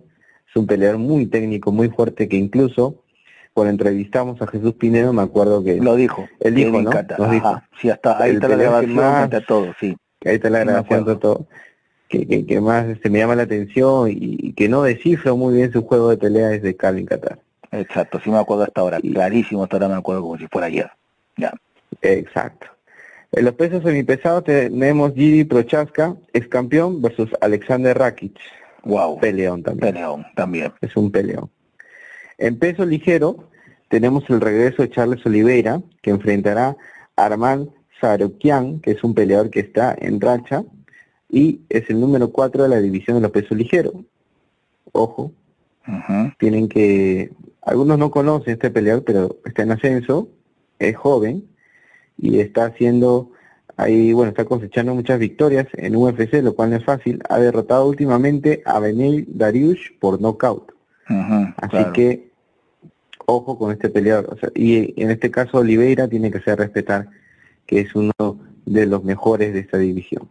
es un peleador muy técnico, muy fuerte, que incluso cuando entrevistamos a Jesús Pinedo, me acuerdo que... Lo dijo. Él dijo, ¿no? Nos dijo. Sí, hasta ahí está la grabación, todo, sí. Ahí está la grabación de todo que, que, más este, me llama la atención y, que no descifra muy bien su juego de pelea es de Calvin Qatar. Exacto, sí me acuerdo hasta ahora, clarísimo, hasta ahora me acuerdo como si fuera ayer. Ya. Exacto. En los pesos semipesados tenemos Giri Prochaska, ex campeón, versus Alexander Rakic. Wow. Peleón también. Peleón también. Es un peleón. En peso ligero tenemos el regreso de Charles Oliveira, que enfrentará a Armand Sarukian, que es un peleador que está en racha, y es el número 4 de la división de los pesos ligeros. Ojo, tienen que, algunos no conocen este peleador, pero está en ascenso, es joven y está haciendo, ahí, bueno, está cosechando muchas victorias en UFC, lo cual no es fácil. Ha derrotado últimamente a Benel Dariush por knockout. Así que, ojo con este peleador. y en este caso Oliveira tiene que hacer respetar que es uno de los mejores de esta división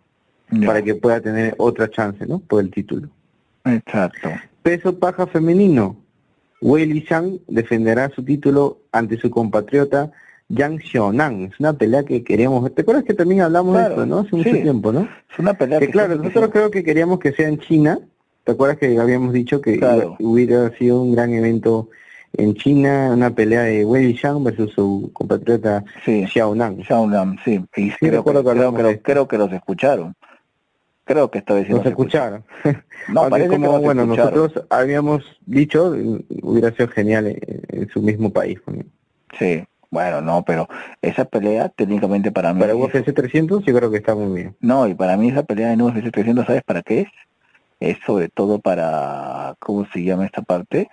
para que pueda tener otra chance, ¿no? Por el título. Exacto. Peso paja femenino. Wei Li Shang defenderá su título ante su compatriota Yang Xiaonan. Es una pelea que queríamos. ¿Te acuerdas que también hablamos de esto, no? Hace mucho tiempo, ¿no? Es una pelea que, claro, nosotros creo que queríamos que sea en China. ¿Te acuerdas que habíamos dicho que hubiera sido un gran evento en China, una pelea de Wei Shang versus su compatriota sí. Xiaonan? Xiaonan, sí. Y creo, que, creo, que los escucharon. Creo que esta vez Nos escucharon. No, parece como, bueno, nosotros habíamos dicho, hubiera sido genial en, su mismo país. Sí, bueno, no, pero esa pelea técnicamente para mí... Para UFC 300 yo creo que está muy bien. No, y para mí esa pelea en UFC 300, ¿sabes para qué es? Es sobre todo para, ¿cómo se llama esta parte?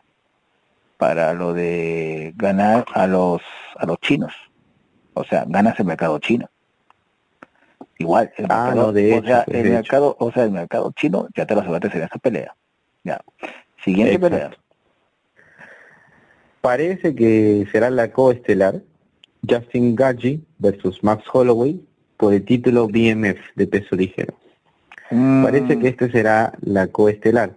Para lo de ganar a los, a los chinos. O sea, ganas el mercado chino. Igual, el ah, mercado, de o sea, el mercado, o sea, el mercado chino ya te lo aseguraste en esa pelea. Ya. Siguiente pelea. Parece que será la coestelar Justin Gaggi versus Max Holloway por el título BMF de peso ligero. Parece que este será la coestelar.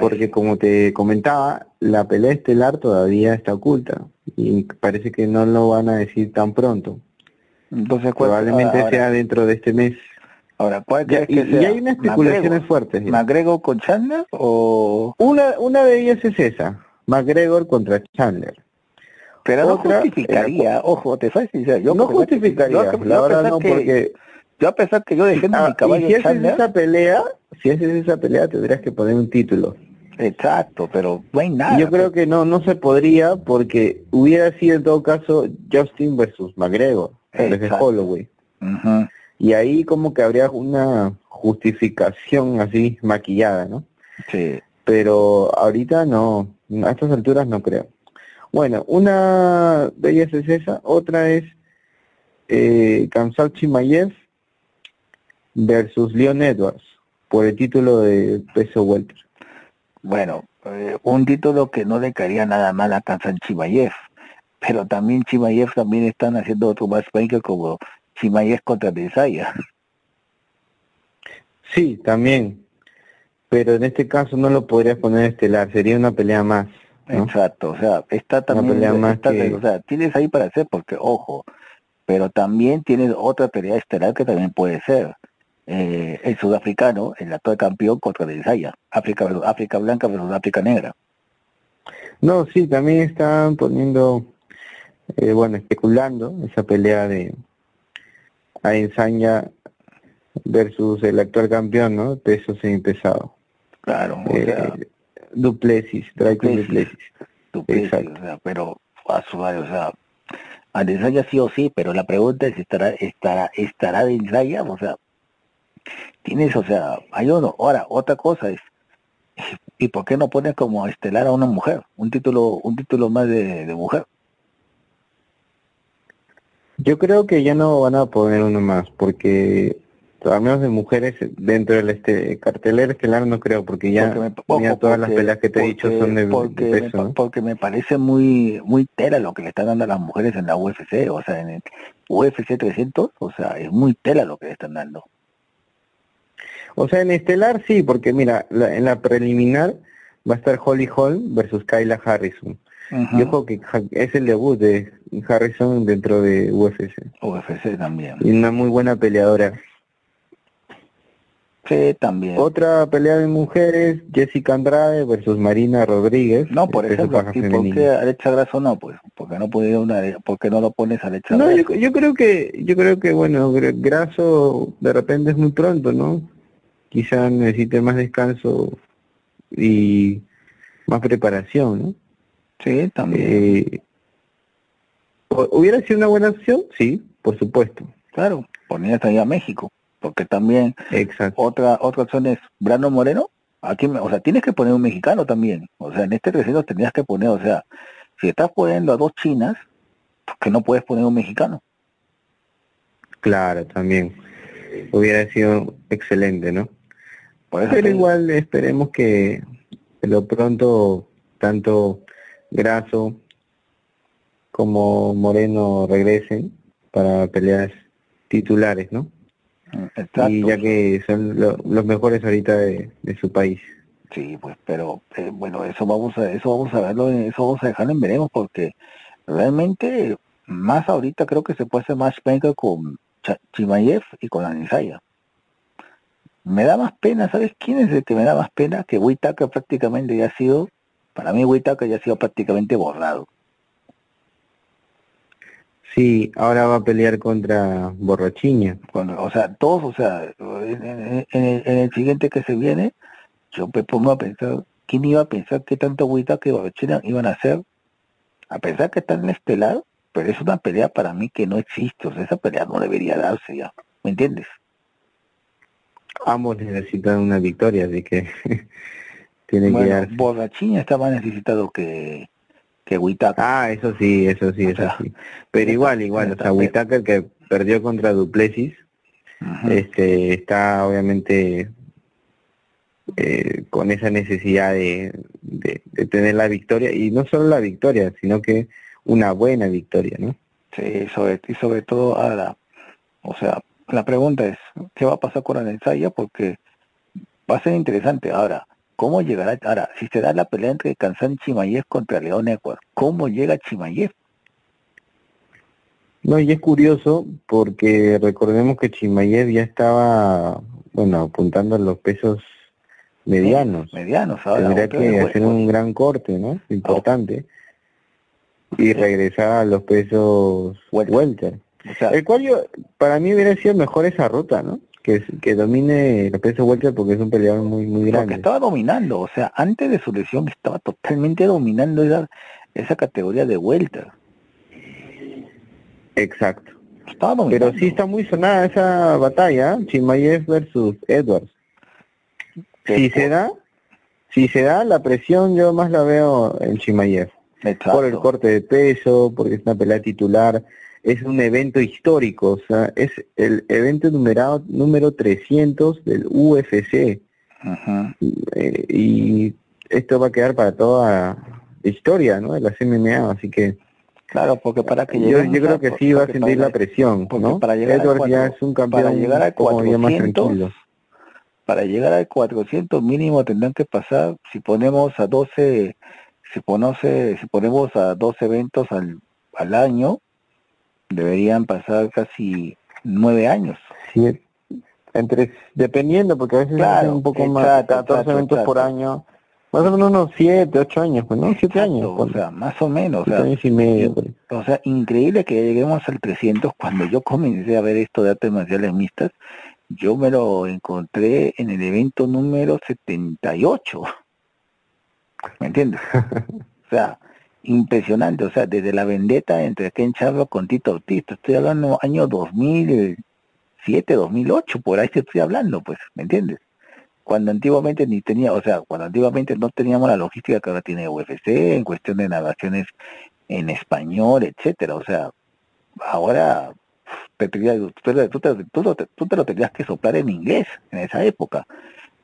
Porque como te comentaba, la pelea estelar todavía está oculta y parece que no lo van a decir tan pronto. Entonces, probablemente sea dentro de este mes. Ahora, ¿cuál ya, que sea? Y hay unas especulaciones fuertes. ¿McGregor con Chandler o...? Una, una de ellas es esa, McGregor contra Chandler. Pero no justificaría, ojo, te soy sincero. Yo no justificaría, yo, la verdad no, porque... Yo a pesar que yo dejé ah, mi caballo y si haces esa pelea, si haces esa pelea tendrías que poner un título. Exacto, pero no hay nada. Yo creo que no, no se podría porque hubiera sido en todo caso Justin versus McGregor, desde Holloway. Y ahí como que habría una justificación así maquillada, ¿no? Sí. Pero ahorita no, a estas alturas no creo. Bueno, una de ellas es esa, otra es eh, Kamsal Chimayev versus Leon Edwards por el título de peso welter. Bueno, eh, un título que no le caería nada mal a Kamsal Chimayev, pero también Chimayev también están haciendo otro matchmaker como Chimayev contra Desaya. Sí, también, pero en este caso no lo podrías poner estelar, sería una pelea más. Exacto, o sea, está también, o sea, tienes ahí para hacer, porque ojo, pero también tienes otra pelea estelar que también puede ser. Eh, el sudafricano, el actual campeón contra Desaya, África, África Blanca versus África Negra. No, sí, también están poniendo, eh, bueno, especulando esa pelea de Aenzanya versus el actual campeón, ¿no? Peso pesado. Claro, o sea, eh, Duplessis, Duplessis. Duplessis, o sea, pero a su o sea, a Desaya sí o sí, pero la pregunta es estará estará estará de ensaya, o sea, tienes, o sea, hay uno. Ahora, otra cosa es ¿y por qué no pones como estelar a una mujer? Un título un título más de, de mujer. Yo creo que ya no van a poner uno más porque al menos de mujeres dentro del este cartelero estelar no creo porque ya, todas las peleas que te he dicho son de, porque me, porque me parece muy muy tela lo que le están dando a las mujeres en la UFC o sea en el UFC 300 o sea es muy tela lo que le están dando. O sea en estelar sí porque mira en la preliminar va a estar Holly Holm versus Kyla Harrison Yo creo que es el debut de Harrison dentro de UFC. UFC también. Y una muy buena peleadora. Sí, también. Otra pelea de mujeres, Jessica Andrade versus Marina Rodríguez. No, por ejemplo, ¿por qué Alexa Grasso no? Pues, porque no puede una, porque no lo pones a Alexa No, yo, creo que, yo creo que, bueno, Grasso de repente es muy pronto, ¿no? Quizá necesite más descanso y más preparación, ¿no? Sí, también. Eh, ¿Hubiera sido una buena opción? Sí, por supuesto. Claro, hasta allá a México porque también otra otra opción es Brano Moreno, aquí, o sea, tienes que poner un mexicano también, o sea, en este 300 tenías que poner, o sea, si estás poniendo a dos chinas, ¿por qué no puedes poner un mexicano? Claro, también hubiera sido excelente, ¿no? Pero igual esperemos que lo pronto tanto Graso como Moreno regresen para peleas titulares, ¿no? Y ya que son los mejores ahorita de, su país. Sí, pues, pero eh, bueno, eso vamos a eso vamos a verlo, eso vamos a dejarlo en veremos porque realmente más ahorita creo que se puede hacer más matchmaker con Chimayev y con Anisaya. Me da más pena, ¿sabes quién es el que me da más pena? Que Whitaker prácticamente ya ha sido, para mí Whitaker ya ha sido prácticamente borrado. Sí, ahora va a pelear contra Borrachiña. o sea, todos, o sea, en, el, siguiente que se viene, yo me pongo a pensar, ¿quién iba a pensar qué tanto agüita que Borrachina iban a hacer? A pensar que están en este lado, pero es una pelea para mí que no existe, o sea, esa pelea no debería darse ya, ¿me entiendes? Ambos necesitan una victoria, así que tienen que darse. Borrachiña está más necesitado que, que Whitaker. Ah, eso sí, eso sí, eso sí. Pero igual, igual, o sea, Whitaker que perdió contra Duplessis, este, está obviamente eh, con esa necesidad de, de, tener la victoria, y no solo la victoria, sino que una buena victoria, ¿no? Sí, sobre, y sobre todo ahora, o sea, la pregunta es, ¿qué va a pasar con el ensayo? Porque va a ser interesante. Ahora, ¿cómo llegará? Ahora, si se da la pelea entre Kansan Chimayev contra León Ecuador, ¿cómo llega Chimayev? No, y es curioso porque recordemos que Chimayev ya estaba, bueno, apuntando a los pesos medianos. medianos, ahora. Tendría que hacer un gran corte, ¿no? Importante. Y regresar a los pesos welter. el cual yo, para mí hubiera sido mejor esa ruta, ¿no? Que, que domine los pesos welter porque es un peleador muy muy grande. Porque estaba dominando, o sea, antes de su lesión estaba totalmente dominando esa, esa categoría de welter. Exacto. Pero sí está muy sonada esa batalla, Chimayev versus Edwards. Si se da, si se da la presión, yo más la veo en Chimayev. Por el corte de peso, porque es una pelea titular, es un evento histórico, o sea, es el evento numerado número 300 del UFC. Eh, y esto va a quedar para toda la historia, ¿no? De la MMA, así que Claro, porque para que yo, yo creo que sí va a sentir la presión, ¿no? Para llegar Edward ya es un campeón para llegar al 400, Para llegar al 400 mínimo tendrán que pasar, si ponemos a 12, si, ponemos, si ponemos a 12 eventos al, al año, deberían pasar casi nueve años. Sí, entre, dependiendo, porque a veces claro, un poco más, 14 eventos por año más o menos unos 7, 8 años, pues, ¿no? 7 años. O sea, más o menos. O sea, años y medio. Pues. O sea, increíble que lleguemos al 300. Cuando yo comencé a ver esto de artes marciales mixtas, yo me lo encontré en el evento número 78. ¿Me entiendes? o sea, impresionante. O sea, desde la vendetta entre Ken Charlo con Tito Ortiz. Estoy hablando año 2007, 2008, por ahí te estoy hablando, pues, ¿me entiendes? cuando antiguamente ni tenía, o sea, cuando antiguamente no teníamos la logística que ahora tiene UFC en cuestión de narraciones en español, etcétera, o sea, ahora te, tú, te, tú, te, lo tenías que soplar en inglés en esa época.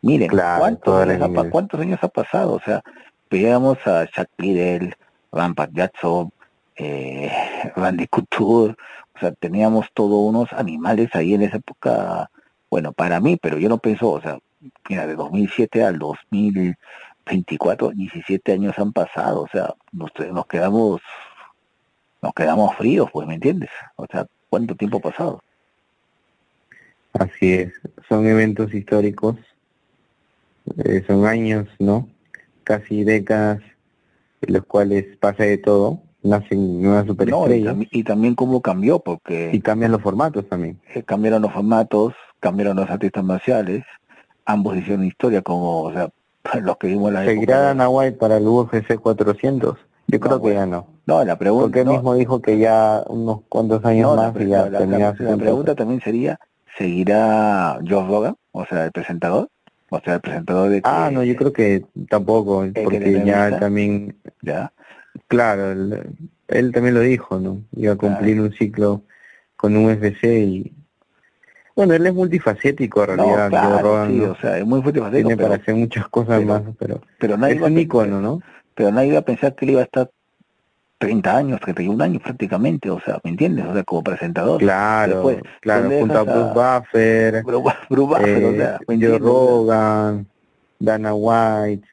Miren, ¿cuántos, años ¿cuántos años ha pasado? O sea, veíamos a Shaq Liddell, Rampart Jackson, eh, Randy Couture, o sea, teníamos todos unos animales ahí en esa época, bueno, para mí, pero yo no pienso, o sea, mira, de 2007 al 2024, 17 años han pasado, o sea, nos, nos quedamos nos quedamos fríos, pues, ¿me entiendes? O sea, ¿cuánto tiempo ha pasado? Así es, son eventos históricos, eh, son años, ¿no? Casi décadas en los cuales pasa de todo, nacen nuevas superestrellas. y, también cómo cambió, porque... Y cambian los formatos también. Eh, cambiaron los formatos, cambiaron los artistas marciales, ambos hicieron historia como, o sea, los que vimos la ¿Seguirá White para el UFC 400? Yo creo que ya no. No, la pregunta... Porque él mismo dijo que ya unos cuantos años más y ya la, la, la pregunta también sería, ¿seguirá Joe Rogan? O sea, el presentador. O sea, el presentador de... ah, no, yo creo que tampoco, porque ya también... Ya. Claro, él, también lo dijo, ¿no? Iba a cumplir un ciclo con un UFC y bueno, él es multifacético en realidad. claro, sí, o sea, es muy multifacético. Tiene para hacer muchas cosas más, pero, pero nadie es un icono, ¿no? Pero nadie iba a pensar que él iba a estar 30 años, 31 años prácticamente, o sea, ¿me entiendes? O sea, como presentador. Claro, claro, junto a Bruce Buffer, Bruce, Buffer, o sea, Joe Rogan, Dana White,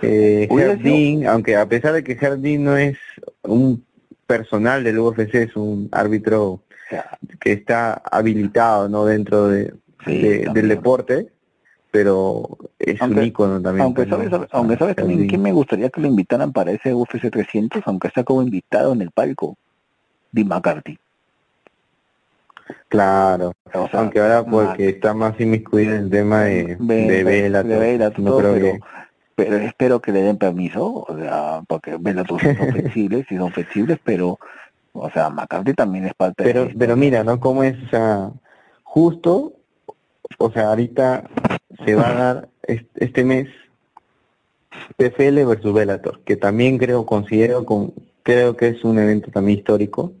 eh, aunque a pesar de que Dean no es un personal del UFC, es un árbitro que está habilitado no dentro de, del deporte pero es un ícono también aunque sabes, aunque sabes también que me gustaría que lo invitaran para ese UFC 300 aunque está como invitado en el palco Dean McCarthy Claro, aunque ahora porque está más inmiscuido en el tema de, de, Vela, no creo que pero espero que le den permiso, o sea, porque Vela son flexibles y son flexibles, pero o sea, McCarthy también es parte pero, de Pero mira, ¿no? ¿Cómo es? O sea, justo, o sea, ahorita se va a dar este mes PFL versus Bellator, que también creo, considero, con, creo que es un evento también histórico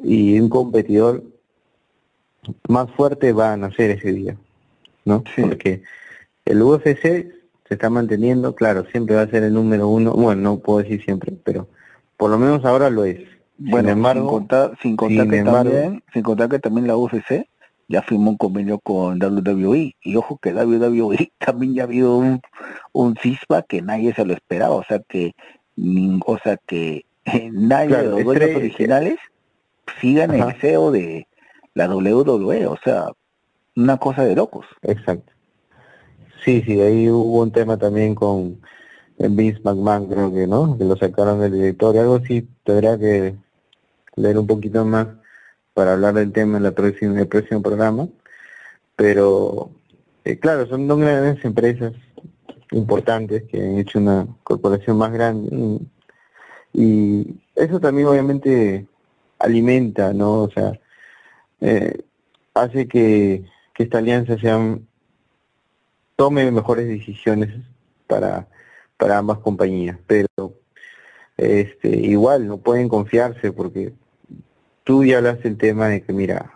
y un competidor más fuerte va a nacer ese día, ¿no? Porque el UFC se está manteniendo, claro, siempre va a ser el número uno, bueno, no puedo decir siempre, pero por lo menos ahora lo es. Bueno, sin contar, sin contar, que también, sin contar que también la UFC ya firmó un convenio con WWE. Y ojo que WWE también ya ha habido un, un CISPA que nadie se lo esperaba. O sea que, o sea que nadie de los dueños originales sigan el CEO de la WWE. O sea, una cosa de locos. Exacto. Sí, sí, ahí hubo un tema también con Vince McMahon, creo que, ¿no? Que lo sacaron del directorio. Algo sí tendría que leer un poquito más para hablar del tema en, la próxima, el próximo programa, pero eh, claro, son dos grandes empresas importantes que han hecho una corporación más grande y, eso también obviamente alimenta, ¿no? O sea, eh, hace que, que esta alianza sean, tome mejores decisiones para, para ambas compañías, pero este, igual no pueden confiarse porque tú ya hablaste el tema de que, mira,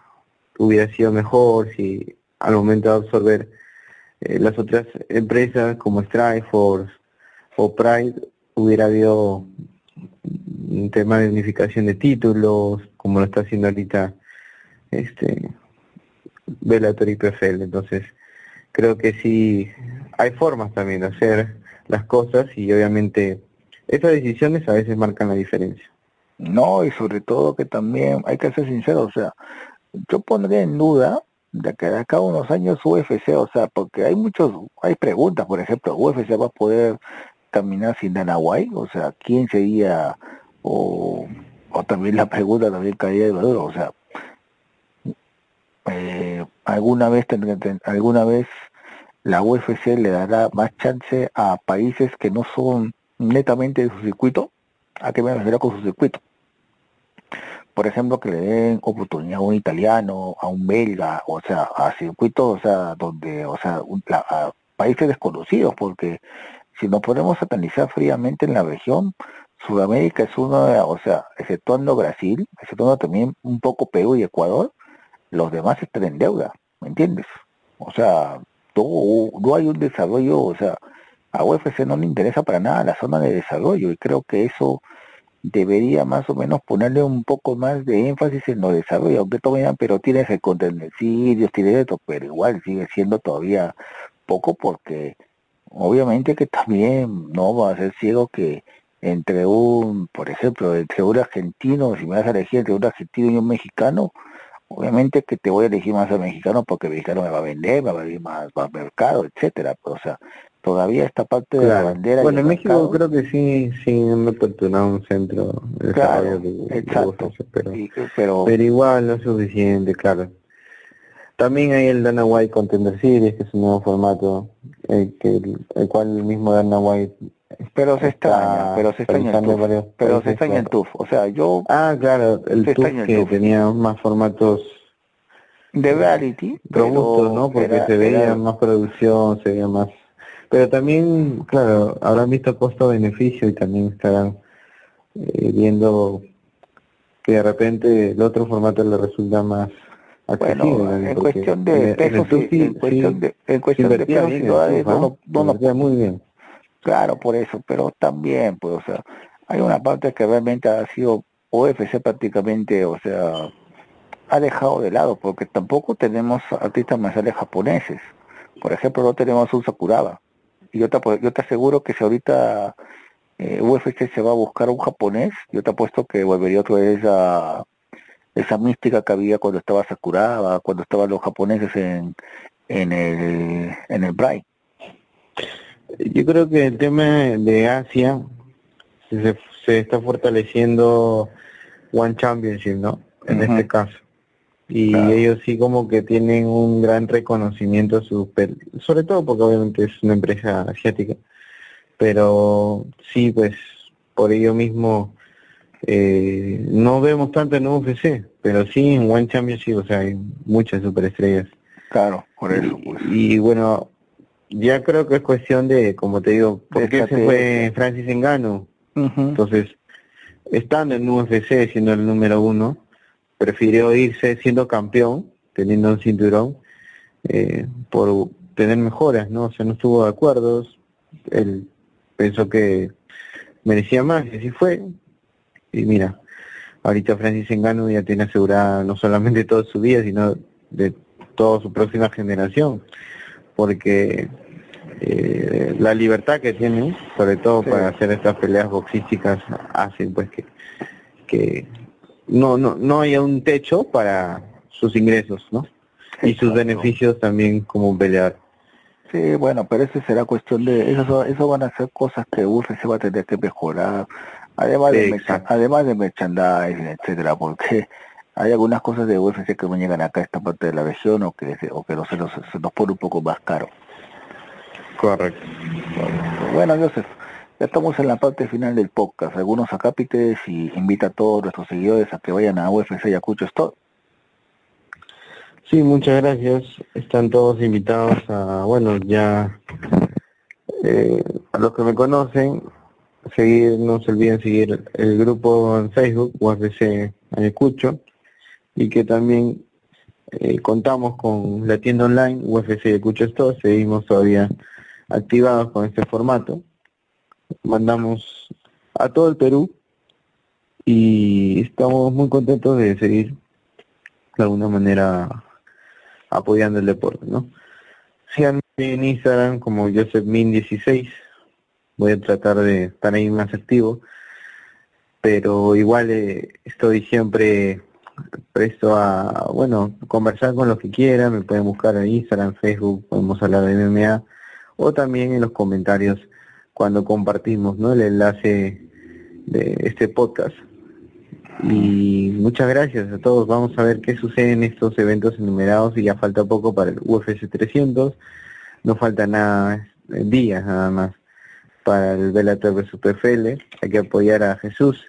hubiera sido mejor si al momento de absorber eh, las otras empresas como Strikeforce o Pride hubiera habido un tema de unificación de títulos, como lo está haciendo ahorita este Bellator y PFL. Entonces, creo que sí hay formas también de hacer las cosas y obviamente esas decisiones a veces marcan la diferencia. No, y sobre todo que también hay que ser sincero, o sea, yo pondría en duda de que de acá unos años UFC, o sea, porque hay muchos, hay preguntas, por ejemplo, UFC va a poder caminar sin Dana White, o sea, ¿quién sería, o, o también la pregunta también caía de valor, o sea, eh, alguna vez alguna vez la UFC le dará más chance a países que no son netamente de su circuito, a que me refiero con su circuito por ejemplo, que le den oportunidad a un italiano, a un belga, o sea, a circuitos, o sea, donde, o sea, a países desconocidos, porque si nos podemos analizar fríamente en la región, Sudamérica es uno, de, o sea, exceptuando Brasil, exceptuando también un poco Perú y Ecuador, los demás están en deuda, ¿me entiendes? O sea, no, no hay un desarrollo, o sea, a UFC no le interesa para nada la zona de desarrollo y creo que eso debería más o menos ponerle un poco más de énfasis en los desarrollos, aunque todavía, pero tienes el sitios, tienes esto, pero igual sigue siendo todavía poco porque obviamente que también no va a ser ciego que entre un, por ejemplo, entre un argentino, si me vas a elegir entre un argentino y un mexicano, obviamente que te voy a elegir más al mexicano porque el mexicano me va a vender, me va a venir más, más mercado, etcétera, o sea, todavía esta parte de la bandera. Bueno, en México creo que sí, sí han aperturado un centro de claro, exacto. pero, pero, igual no es suficiente, claro. También hay el Dana White Contender Series, que es un nuevo formato, el, que, el, cual el mismo Dana White pero se extraña, pero se extraña el TUF, pero se extraña el TUF, o sea, yo... Ah, claro, el TUF que tenía más formatos de reality, robustos, ¿no? Porque se veía más producción, se veía más pero también, claro, habrán visto costo-beneficio y también estarán eh, viendo que de repente el otro formato le resulta más accesible. Bueno, en cuestión de pesos, en, cuestión de, no, no, muy bien. Claro, por eso, pero también, pues, o sea, hay una parte que realmente ha sido OFC prácticamente, o sea, ha dejado de lado, porque tampoco tenemos artistas marciales japoneses. Por ejemplo, no tenemos un Sakuraba yo te, yo te aseguro que si ahorita eh, UFC se va a buscar un japonés, yo te apuesto que volvería otra vez a esa mística que había cuando estaba Sakuraba, cuando estaban los japoneses en, en el en el Bright. Yo creo que el tema de Asia se, se está fortaleciendo One Championship, ¿no? En este caso y ellos sí como que tienen un gran reconocimiento super, sobre todo porque obviamente es una empresa asiática pero sí pues por ello mismo eh, no vemos tanto en UFC pero sí en One Championship o sea hay muchas superestrellas claro por eso y, pues. bueno ya creo que es cuestión de como te digo ¿por qué se fue Francis Engano? entonces estando en UFC siendo el número uno prefirió irse siendo campeón, teniendo un cinturón, eh, por tener mejoras, ¿no? O sea, no estuvo de acuerdo, él pensó que merecía más y así fue. Y mira, ahorita Francis Engano ya tiene asegurada no solamente toda su vida, sino de toda su próxima generación, porque eh, la libertad que tienen, sobre todo para hacer estas peleas boxísticas, hacen pues que, que no, no, no haya un techo para sus ingresos, ¿no? Y sus beneficios también como un peleador. Sí, bueno, pero eso será cuestión de, eso, eso van a ser cosas que UFC va a tener que mejorar, además de, además de merchandising, etcétera, porque hay algunas cosas de UFC que no llegan acá a esta parte de la región o que, o que se, nos, se nos pone un poco más caro. Correcto. Bueno, Joseph, ya estamos en la parte final del podcast. Algunos acápites y invita a todos nuestros seguidores a que vayan a UFC Ayacucho Store Sí, muchas gracias. Están todos invitados a, bueno, ya eh, a los que me conocen, seguir, no se olviden seguir el grupo en Facebook, UFC Ayacucho, y que también eh, contamos con la tienda online UFC Ayacucho Store, seguimos todavía activados con este formato. Mandamos a todo el Perú y estamos muy contentos de seguir de alguna manera apoyando el deporte, ¿no? Síganme en Instagram como JosephMin16, voy a tratar de estar ahí más activo, pero igual eh, estoy siempre presto a, bueno, conversar con los que quieran, me pueden buscar en Instagram, Facebook, podemos hablar de MMA, o también en los comentarios cuando compartimos, ¿no? El enlace de este podcast. Y muchas gracias a todos. Vamos a ver qué sucede en estos eventos enumerados y ya falta poco para el UFC 300. No falta nada, eh, días nada más para el Bellator vs PFL. Hay que apoyar a Jesús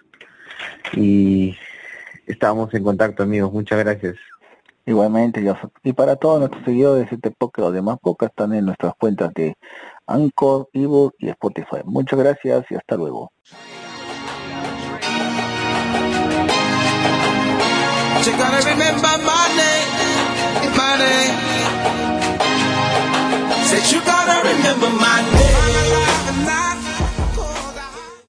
y estamos en contacto amigos. Muchas gracias. Igualmente, y para todos nuestros seguidores de este podcast, los demás podcasts están en nuestras cuentas de Anchor, Evo y Spotify. Muchas gracias y hasta luego.